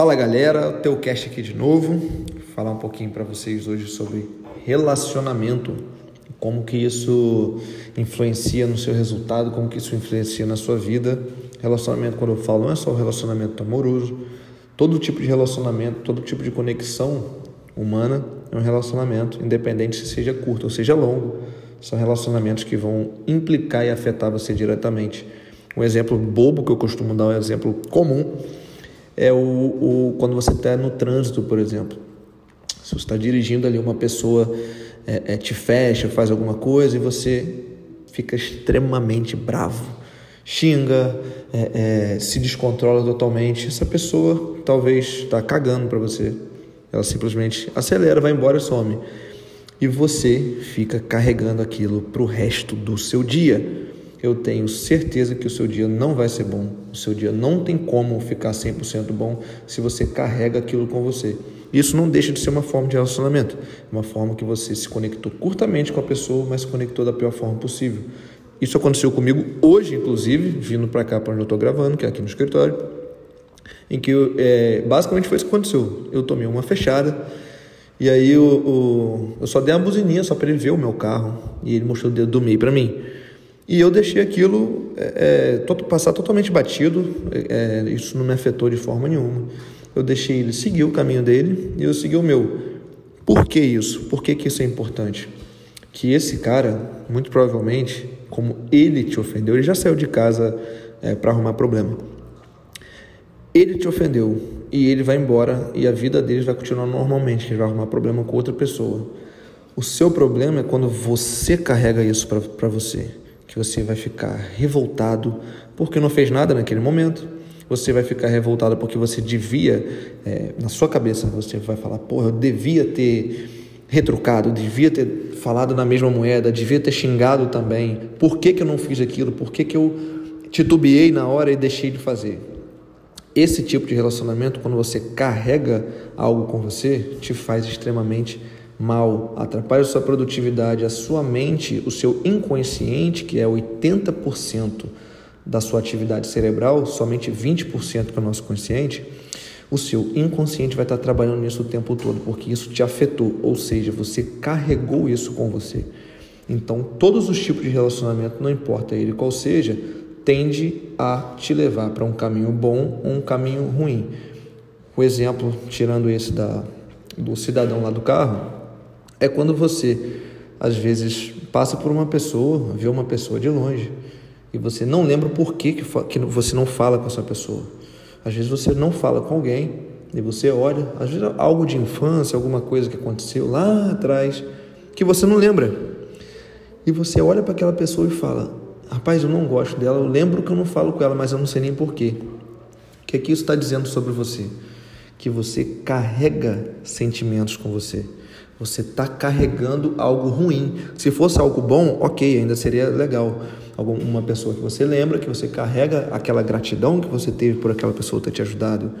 Fala galera, teu cast aqui de novo. Vou falar um pouquinho para vocês hoje sobre relacionamento, como que isso influencia no seu resultado, como que isso influencia na sua vida. Relacionamento, quando eu falo, não é só o relacionamento amoroso, todo tipo de relacionamento, todo tipo de conexão humana é um relacionamento, independente se seja curto ou seja longo. São relacionamentos que vão implicar e afetar você diretamente. Um exemplo bobo que eu costumo dar, um exemplo comum, é o, o quando você está no trânsito, por exemplo. Se você está dirigindo ali, uma pessoa é, é, te fecha, faz alguma coisa e você fica extremamente bravo, xinga, é, é se descontrola totalmente. Essa pessoa talvez está cagando para você. Ela simplesmente acelera, vai embora e some. E você fica carregando aquilo para o resto do seu dia eu tenho certeza que o seu dia não vai ser bom. O seu dia não tem como ficar 100% bom se você carrega aquilo com você. Isso não deixa de ser uma forma de relacionamento, uma forma que você se conectou curtamente com a pessoa, mas se conectou da pior forma possível. Isso aconteceu comigo hoje, inclusive, vindo para cá para onde eu estou gravando, que é aqui no escritório, em que eu, é, basicamente foi isso que aconteceu. Eu tomei uma fechada e aí eu, eu só dei uma buzininha só para ele ver o meu carro e ele mostrou o dedo do meio para mim. E eu deixei aquilo é, é passar totalmente batido, é, isso não me afetou de forma nenhuma. Eu deixei ele seguir o caminho dele e eu segui o meu. Por que isso? Por que, que isso é importante? Que esse cara, muito provavelmente, como ele te ofendeu, ele já saiu de casa é, para arrumar problema. Ele te ofendeu e ele vai embora e a vida dele vai continuar normalmente, ele vai arrumar problema com outra pessoa. O seu problema é quando você carrega isso para você que você vai ficar revoltado porque não fez nada naquele momento. Você vai ficar revoltado porque você devia, é, na sua cabeça, você vai falar: porra, eu devia ter retrucado, devia ter falado na mesma moeda, devia ter xingado também. Por que, que eu não fiz aquilo? Por que, que eu titubeei na hora e deixei de fazer? Esse tipo de relacionamento, quando você carrega algo com você, te faz extremamente mal, atrapalha a sua produtividade, a sua mente, o seu inconsciente, que é 80% da sua atividade cerebral, somente 20% para o nosso consciente, o seu inconsciente vai estar trabalhando nisso o tempo todo, porque isso te afetou, ou seja, você carregou isso com você. Então, todos os tipos de relacionamento, não importa ele qual seja, tende a te levar para um caminho bom ou um caminho ruim. O exemplo, tirando esse da, do cidadão lá do carro, é quando você, às vezes, passa por uma pessoa, vê uma pessoa de longe e você não lembra por que, que você não fala com essa pessoa. Às vezes você não fala com alguém e você olha, às vezes algo de infância, alguma coisa que aconteceu lá atrás, que você não lembra. E você olha para aquela pessoa e fala: Rapaz, eu não gosto dela, eu lembro que eu não falo com ela, mas eu não sei nem porquê. O que, é que isso está dizendo sobre você? Que você carrega sentimentos com você. Você está carregando algo ruim. Se fosse algo bom, ok, ainda seria legal. Uma pessoa que você lembra, que você carrega aquela gratidão que você teve por aquela pessoa ter te ajudado.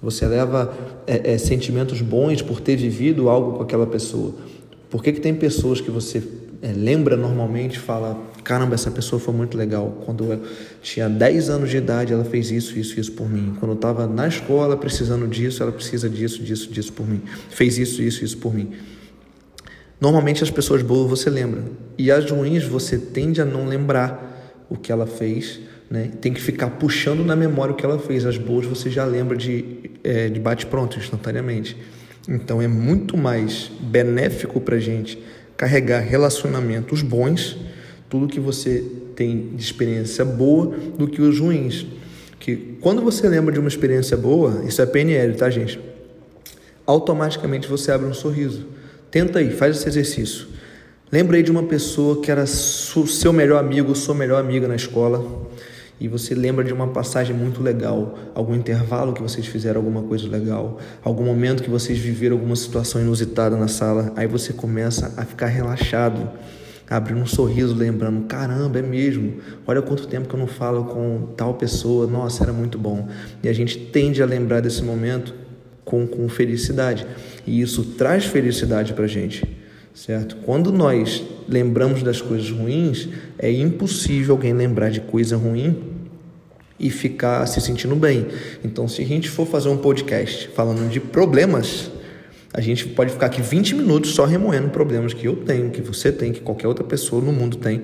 Você leva é, é, sentimentos bons por ter vivido algo com aquela pessoa. Por que, que tem pessoas que você é, lembra normalmente fala: caramba, essa pessoa foi muito legal. Quando eu tinha 10 anos de idade, ela fez isso, isso, isso por mim. Quando eu estava na escola precisando disso, ela precisa disso, disso, disso por mim. Fez isso, isso, isso por mim. Normalmente as pessoas boas você lembra e as ruins você tende a não lembrar o que ela fez, né? Tem que ficar puxando na memória o que ela fez. As boas você já lembra de, é, de bate pronto instantaneamente. Então é muito mais benéfico para gente carregar relacionamentos bons, tudo que você tem de experiência boa, do que os ruins. Que quando você lembra de uma experiência boa, isso é PNL, tá gente? Automaticamente você abre um sorriso Tenta aí, faz esse exercício. Lembra aí de uma pessoa que era seu melhor amigo, sua melhor amiga na escola, e você lembra de uma passagem muito legal, algum intervalo que vocês fizeram alguma coisa legal, algum momento que vocês viveram alguma situação inusitada na sala, aí você começa a ficar relaxado, abrindo um sorriso, lembrando: caramba, é mesmo, olha quanto tempo que eu não falo com tal pessoa, nossa, era muito bom. E a gente tende a lembrar desse momento com, com felicidade. E isso traz felicidade para a gente, certo? Quando nós lembramos das coisas ruins, é impossível alguém lembrar de coisa ruim e ficar se sentindo bem. Então, se a gente for fazer um podcast falando de problemas, a gente pode ficar aqui 20 minutos só remoendo problemas que eu tenho, que você tem, que qualquer outra pessoa no mundo tem.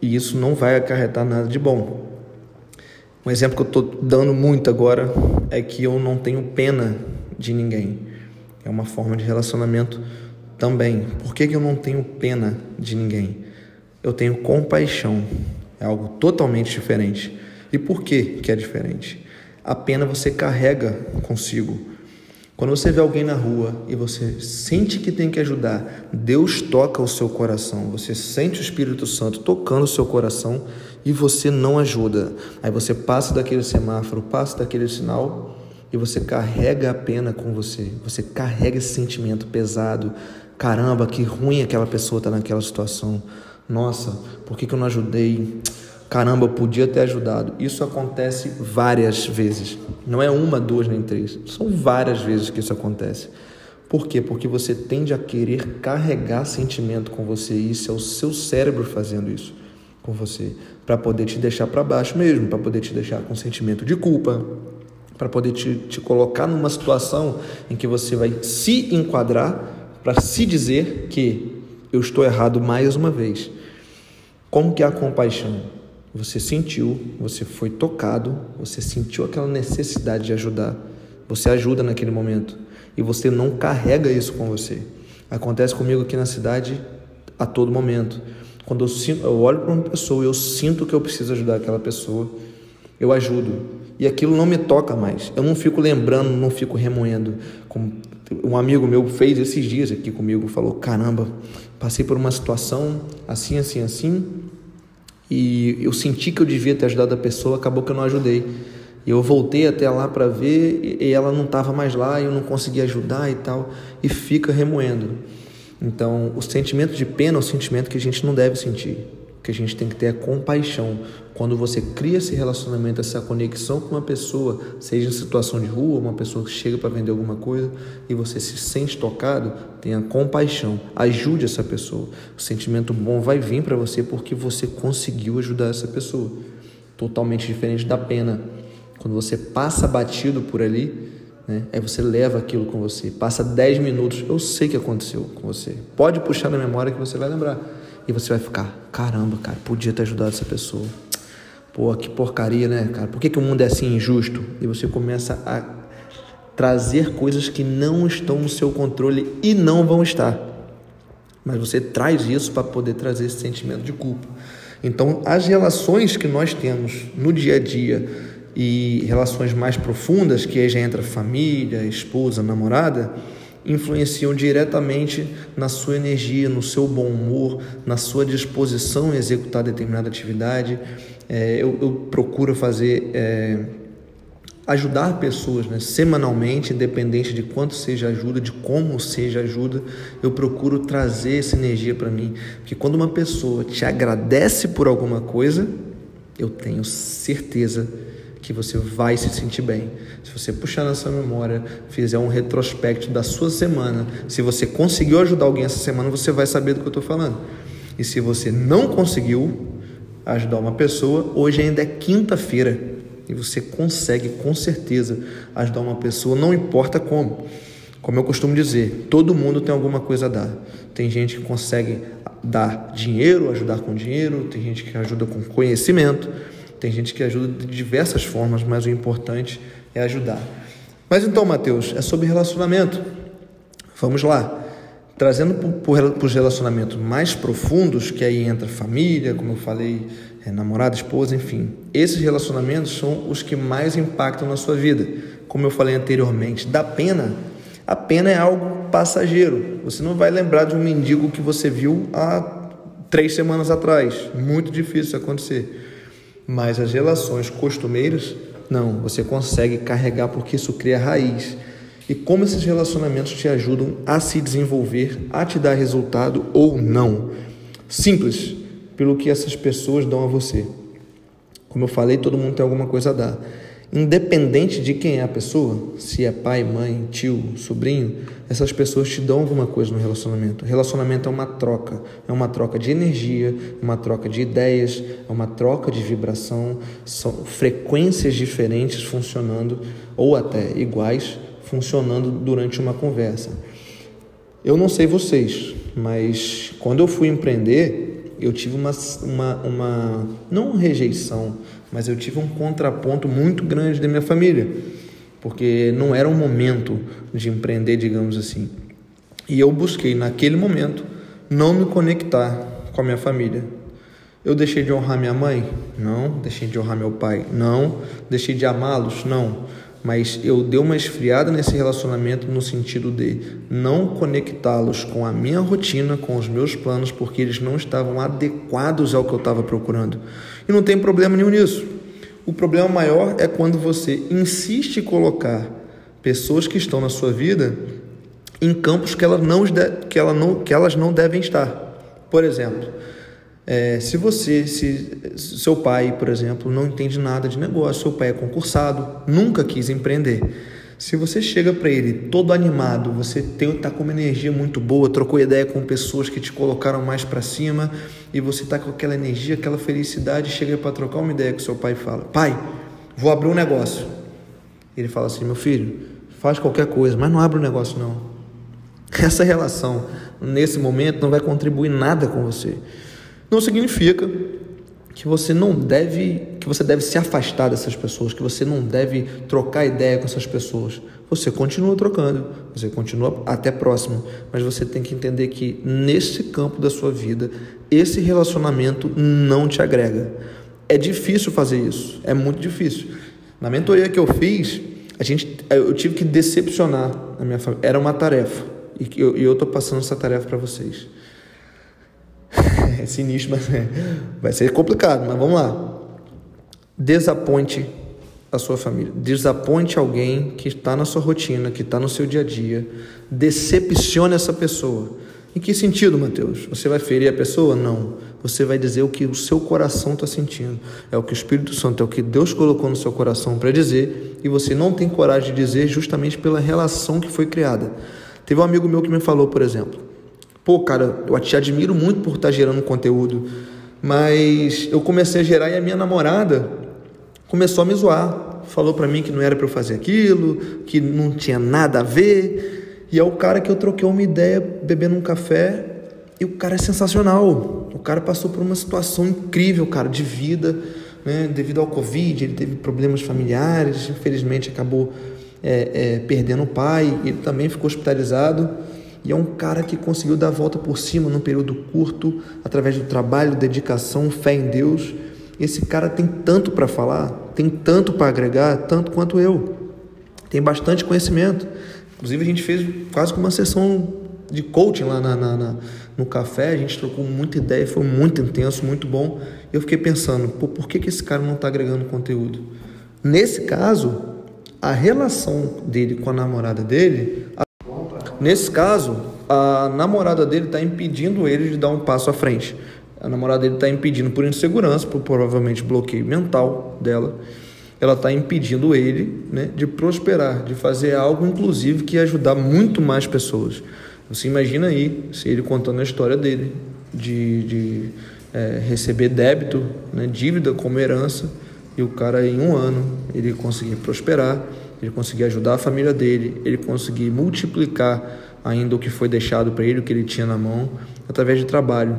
E isso não vai acarretar nada de bom. Um exemplo que eu estou dando muito agora é que eu não tenho pena de ninguém. É uma forma de relacionamento também. Por que, que eu não tenho pena de ninguém? Eu tenho compaixão. É algo totalmente diferente. E por que, que é diferente? A pena você carrega consigo. Quando você vê alguém na rua e você sente que tem que ajudar, Deus toca o seu coração, você sente o Espírito Santo tocando o seu coração e você não ajuda. Aí você passa daquele semáforo, passa daquele sinal e você carrega a pena com você. Você carrega esse sentimento pesado. Caramba, que ruim aquela pessoa estar tá naquela situação. Nossa, por que, que eu não ajudei? Caramba, eu podia ter ajudado. Isso acontece várias vezes. Não é uma, duas, nem três. São várias vezes que isso acontece. Por quê? Porque você tende a querer carregar sentimento com você. E isso é o seu cérebro fazendo isso com você. Para poder te deixar para baixo mesmo. Para poder te deixar com sentimento de culpa. Para poder te, te colocar numa situação em que você vai se enquadrar. Para se dizer que eu estou errado mais uma vez. Como que é a compaixão? Você sentiu, você foi tocado, você sentiu aquela necessidade de ajudar. Você ajuda naquele momento e você não carrega isso com você. Acontece comigo aqui na cidade a todo momento. Quando eu, sinto, eu olho para uma pessoa eu sinto que eu preciso ajudar aquela pessoa, eu ajudo. E aquilo não me toca mais. Eu não fico lembrando, não fico remoendo. Um amigo meu fez esses dias aqui comigo, falou: "Caramba, passei por uma situação assim, assim, assim, e eu senti que eu devia ter ajudado a pessoa, acabou que eu não ajudei. E eu voltei até lá para ver e ela não estava mais lá e eu não conseguia ajudar e tal, e fica remoendo. Então, o sentimento de pena é um sentimento que a gente não deve sentir que a gente tem que ter a compaixão. Quando você cria esse relacionamento, essa conexão com uma pessoa, seja em situação de rua, uma pessoa que chega para vender alguma coisa e você se sente tocado, tenha compaixão, ajude essa pessoa. O sentimento bom vai vir para você porque você conseguiu ajudar essa pessoa. Totalmente diferente da pena. Quando você passa batido por ali, né, aí você leva aquilo com você. Passa 10 minutos, eu sei que aconteceu com você. Pode puxar na memória que você vai lembrar. E você vai ficar, caramba, cara, podia ter ajudado essa pessoa. Pô, que porcaria, né, cara? Por que, que o mundo é assim injusto? E você começa a trazer coisas que não estão no seu controle e não vão estar. Mas você traz isso para poder trazer esse sentimento de culpa. Então, as relações que nós temos no dia a dia e relações mais profundas, que aí já entra família, esposa, namorada, influenciam diretamente na sua energia, no seu bom humor, na sua disposição a executar determinada atividade. É, eu, eu, procuro fazer. É, ajudar pessoas né? semanalmente, independente de quanto seja ajuda, de como seja ajuda, eu procuro trazer essa energia para mim. Porque quando uma pessoa te agradece por alguma coisa, eu tenho certeza que você vai se sentir bem. Se você puxar na sua memória, fizer um retrospecto da sua semana, se você conseguiu ajudar alguém essa semana, você vai saber do que eu estou falando. E se você não conseguiu ajudar uma pessoa, hoje ainda é quinta-feira e você consegue com certeza ajudar uma pessoa, não importa como. Como eu costumo dizer, todo mundo tem alguma coisa a dar. Tem gente que consegue dar dinheiro, ajudar com dinheiro, tem gente que ajuda com conhecimento. Tem gente que ajuda de diversas formas, mas o importante é ajudar. Mas então, Mateus, é sobre relacionamento. Vamos lá. Trazendo para os relacionamentos mais profundos, que aí entra família, como eu falei, é, namorada, esposa, enfim. Esses relacionamentos são os que mais impactam na sua vida. Como eu falei anteriormente, da pena, a pena é algo passageiro. Você não vai lembrar de um mendigo que você viu há três semanas atrás. Muito difícil isso acontecer. Mas as relações costumeiras, não, você consegue carregar porque isso cria raiz. E como esses relacionamentos te ajudam a se desenvolver, a te dar resultado ou não. Simples, pelo que essas pessoas dão a você. Como eu falei, todo mundo tem alguma coisa a dar. Independente de quem é a pessoa, se é pai, mãe, tio, sobrinho, essas pessoas te dão alguma coisa no relacionamento. Relacionamento é uma troca, é uma troca de energia, uma troca de ideias, é uma troca de vibração, são frequências diferentes funcionando ou até iguais funcionando durante uma conversa. Eu não sei vocês, mas quando eu fui empreender, eu tive uma, uma, uma não rejeição, mas eu tive um contraponto muito grande da minha família, porque não era um momento de empreender, digamos assim. E eu busquei naquele momento não me conectar com a minha família. Eu deixei de honrar minha mãe? Não. Deixei de honrar meu pai? Não. Deixei de amá-los? Não mas eu dei uma esfriada nesse relacionamento no sentido de não conectá-los com a minha rotina, com os meus planos, porque eles não estavam adequados ao que eu estava procurando. E não tem problema nenhum nisso. O problema maior é quando você insiste em colocar pessoas que estão na sua vida em campos que não, que ela não, que elas não devem estar. Por exemplo, é, se você, se seu pai, por exemplo, não entende nada de negócio, seu pai é concursado, nunca quis empreender. Se você chega para ele todo animado, você está com uma energia muito boa, trocou ideia com pessoas que te colocaram mais para cima e você está com aquela energia, aquela felicidade, chega para trocar uma ideia com seu pai e fala: Pai, vou abrir um negócio. Ele fala assim: Meu filho, faz qualquer coisa, mas não abre um negócio não. Essa relação nesse momento não vai contribuir nada com você. Não significa que você não deve, que você deve se afastar dessas pessoas, que você não deve trocar ideia com essas pessoas. Você continua trocando, você continua até próximo, mas você tem que entender que nesse campo da sua vida, esse relacionamento não te agrega. É difícil fazer isso, é muito difícil. Na mentoria que eu fiz, a gente, eu tive que decepcionar a minha família. Era uma tarefa e eu estou passando essa tarefa para vocês sinistro, mas é, vai ser complicado, mas vamos lá. Desaponte a sua família. Desaponte alguém que está na sua rotina, que está no seu dia a dia. Decepcione essa pessoa. Em que sentido, Mateus? Você vai ferir a pessoa? Não. Você vai dizer o que o seu coração está sentindo. É o que o Espírito Santo, é o que Deus colocou no seu coração para dizer, e você não tem coragem de dizer justamente pela relação que foi criada. Teve um amigo meu que me falou, por exemplo, Pô, cara, eu te admiro muito por estar tá gerando conteúdo, mas eu comecei a gerar e a minha namorada começou a me zoar. Falou para mim que não era para eu fazer aquilo, que não tinha nada a ver. E é o cara que eu troquei uma ideia bebendo um café e o cara é sensacional. O cara passou por uma situação incrível, cara, de vida, né? Devido ao Covid, ele teve problemas familiares, infelizmente acabou é, é, perdendo o pai, ele também ficou hospitalizado. E é um cara que conseguiu dar a volta por cima num período curto, através do trabalho, dedicação, fé em Deus. Esse cara tem tanto para falar, tem tanto para agregar, tanto quanto eu. Tem bastante conhecimento. Inclusive, a gente fez quase que uma sessão de coaching lá na, na, na, no café, a gente trocou muita ideia, foi muito intenso, muito bom. Eu fiquei pensando, Pô, por que, que esse cara não está agregando conteúdo? Nesse caso, a relação dele com a namorada dele Nesse caso, a namorada dele está impedindo ele de dar um passo à frente. A namorada dele está impedindo por insegurança, por provavelmente bloqueio mental dela. Ela está impedindo ele né, de prosperar, de fazer algo, inclusive, que ajudar muito mais pessoas. Você imagina aí, se ele contando a história dele, de, de é, receber débito, né, dívida como herança, e o cara em um ano ele conseguir prosperar ele conseguir ajudar a família dele, ele conseguir multiplicar ainda o que foi deixado para ele, o que ele tinha na mão, através de trabalho.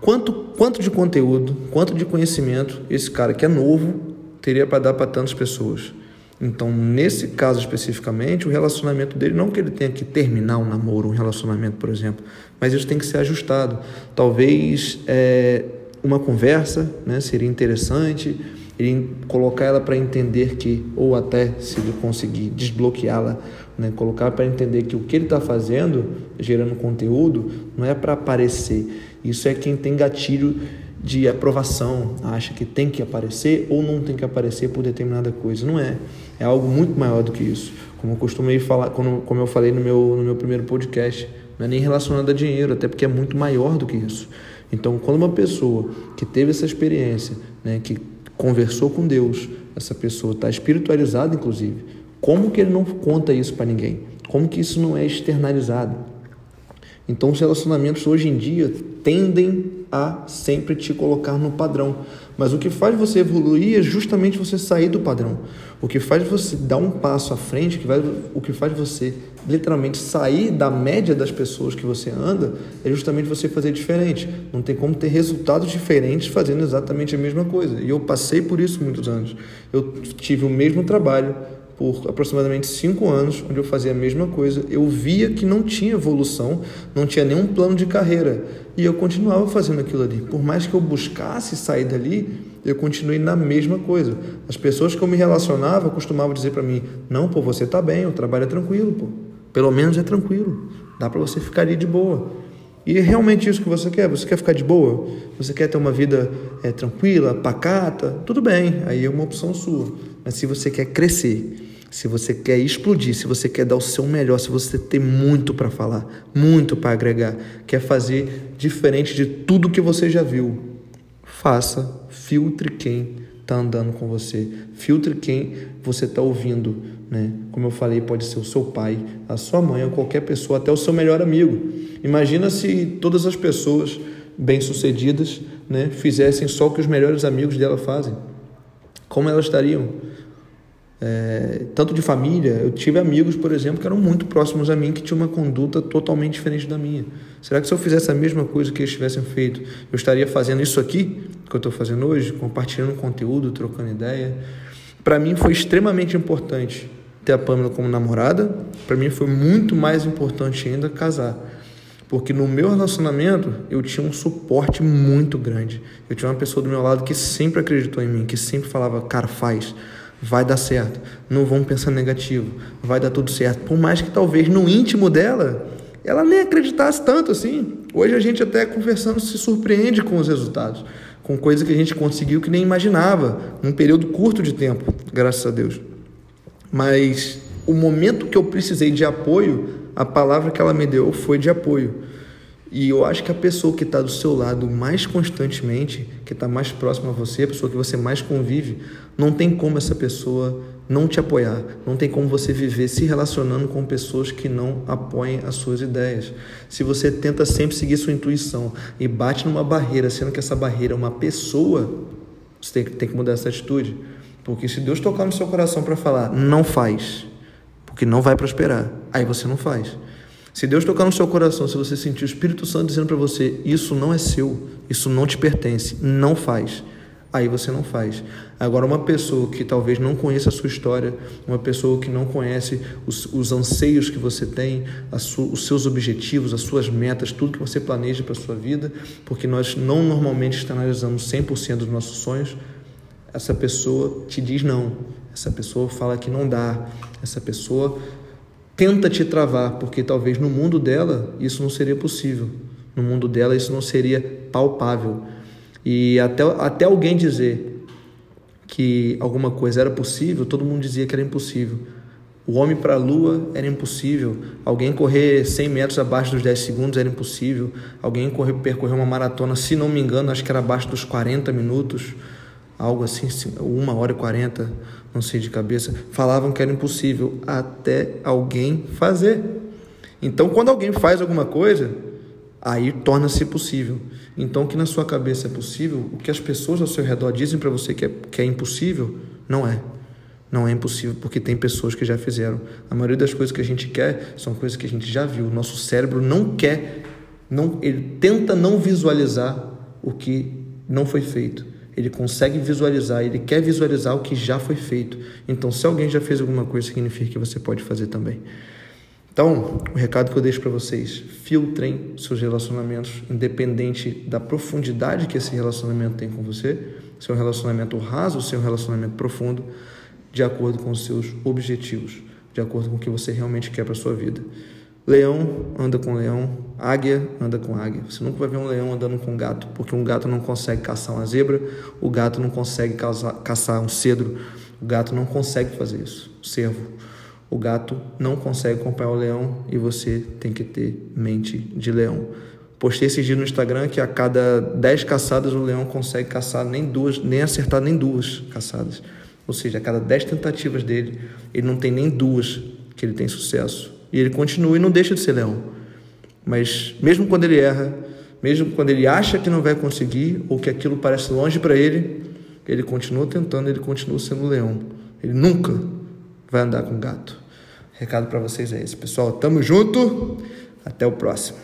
Quanto, quanto de conteúdo, quanto de conhecimento esse cara que é novo teria para dar para tantas pessoas? Então, nesse caso especificamente, o relacionamento dele, não que ele tenha que terminar um namoro, um relacionamento, por exemplo, mas isso tem que ser ajustado. Talvez é, uma conversa né, seria interessante, ele colocar ela para entender que, ou até se ele conseguir desbloqueá-la, né, colocar para entender que o que ele está fazendo, gerando conteúdo, não é para aparecer. Isso é quem tem gatilho de aprovação, acha que tem que aparecer ou não tem que aparecer por determinada coisa. Não é. É algo muito maior do que isso. Como eu costumei falar, como eu falei no meu, no meu primeiro podcast, não é nem relacionado a dinheiro, até porque é muito maior do que isso. Então, quando uma pessoa que teve essa experiência, né, que conversou com Deus, essa pessoa está espiritualizada, inclusive. Como que ele não conta isso para ninguém? Como que isso não é externalizado? Então, os relacionamentos hoje em dia tendem a sempre te colocar no padrão. Mas o que faz você evoluir é justamente você sair do padrão. O que faz você dar um passo à frente, que vai, o que faz você literalmente sair da média das pessoas que você anda, é justamente você fazer diferente. Não tem como ter resultados diferentes fazendo exatamente a mesma coisa. E eu passei por isso muitos anos. Eu tive o mesmo trabalho, por aproximadamente cinco anos, onde eu fazia a mesma coisa. Eu via que não tinha evolução, não tinha nenhum plano de carreira. E eu continuava fazendo aquilo ali. Por mais que eu buscasse sair dali, eu continuei na mesma coisa. As pessoas que eu me relacionava costumavam dizer para mim: Não, pô, você tá bem, o trabalho é tranquilo, pô. Pelo menos é tranquilo. Dá para você ficar ali de boa. E é realmente isso que você quer? Você quer ficar de boa? Você quer ter uma vida é, tranquila, pacata? Tudo bem, aí é uma opção sua. Mas se você quer crescer, se você quer explodir, se você quer dar o seu melhor, se você tem muito para falar, muito para agregar, quer fazer diferente de tudo que você já viu, faça, filtre quem está andando com você, filtre quem você está ouvindo, né? Como eu falei, pode ser o seu pai, a sua mãe, ou qualquer pessoa, até o seu melhor amigo. Imagina se todas as pessoas bem-sucedidas, né, fizessem só o que os melhores amigos dela fazem. Como elas estariam? É, tanto de família, eu tive amigos, por exemplo, que eram muito próximos a mim, que tinham uma conduta totalmente diferente da minha. Será que se eu fizesse a mesma coisa que eles tivessem feito, eu estaria fazendo isso aqui, que eu estou fazendo hoje, compartilhando conteúdo, trocando ideia? Para mim foi extremamente importante ter a Pamela como namorada, para mim foi muito mais importante ainda casar. Porque no meu relacionamento eu tinha um suporte muito grande. Eu tinha uma pessoa do meu lado que sempre acreditou em mim, que sempre falava, cara, faz vai dar certo. Não vamos pensar negativo, vai dar tudo certo. Por mais que talvez no íntimo dela ela nem acreditasse tanto assim. Hoje a gente até conversando se surpreende com os resultados, com coisas que a gente conseguiu que nem imaginava, num período curto de tempo, graças a Deus. Mas o momento que eu precisei de apoio, a palavra que ela me deu foi de apoio. E eu acho que a pessoa que está do seu lado mais constantemente, que está mais próxima a você, a pessoa que você mais convive, não tem como essa pessoa não te apoiar, não tem como você viver se relacionando com pessoas que não apoiem as suas ideias. Se você tenta sempre seguir sua intuição e bate numa barreira, sendo que essa barreira é uma pessoa, você tem, tem que mudar essa atitude. Porque se Deus tocar no seu coração para falar, não faz, porque não vai prosperar, aí você não faz. Se Deus tocar no seu coração, se você sentir o Espírito Santo dizendo para você: Isso não é seu, isso não te pertence, não faz. Aí você não faz. Agora, uma pessoa que talvez não conheça a sua história, uma pessoa que não conhece os, os anseios que você tem, su, os seus objetivos, as suas metas, tudo que você planeja para a sua vida, porque nós não normalmente externalizamos 100% dos nossos sonhos, essa pessoa te diz não. Essa pessoa fala que não dá. Essa pessoa tenta te travar, porque talvez no mundo dela isso não seria possível. No mundo dela isso não seria palpável. E até, até alguém dizer que alguma coisa era possível, todo mundo dizia que era impossível. O homem para a lua era impossível. Alguém correr 100 metros abaixo dos 10 segundos era impossível. Alguém correr, percorrer uma maratona, se não me engano, acho que era abaixo dos 40 minutos, algo assim, uma hora e 40 não sei de cabeça, falavam que era impossível até alguém fazer. Então, quando alguém faz alguma coisa, aí torna-se possível. Então, o que na sua cabeça é possível, o que as pessoas ao seu redor dizem para você que é, que é impossível, não é. Não é impossível porque tem pessoas que já fizeram. A maioria das coisas que a gente quer são coisas que a gente já viu. O nosso cérebro não quer, não, ele tenta não visualizar o que não foi feito ele consegue visualizar, ele quer visualizar o que já foi feito. Então, se alguém já fez alguma coisa, significa que você pode fazer também. Então, o recado que eu deixo para vocês: filtrem seus relacionamentos, independente da profundidade que esse relacionamento tem com você, se é um relacionamento raso, se é um relacionamento profundo, de acordo com os seus objetivos, de acordo com o que você realmente quer para sua vida. Leão anda com leão, águia anda com águia. Você nunca vai ver um leão andando com um gato, porque um gato não consegue caçar uma zebra, o gato não consegue caçar um cedro, o gato não consegue fazer isso. O cervo, o gato não consegue acompanhar o leão e você tem que ter mente de leão. Postei esses dias no Instagram que a cada 10 caçadas o leão consegue caçar nem duas, nem acertar nem duas caçadas. Ou seja, a cada 10 tentativas dele, ele não tem nem duas que ele tem sucesso. E ele continua e não deixa de ser leão. Mas mesmo quando ele erra, mesmo quando ele acha que não vai conseguir ou que aquilo parece longe para ele, ele continua tentando, ele continua sendo leão. Ele nunca vai andar com gato. Recado para vocês é esse, pessoal. Tamo junto. Até o próximo.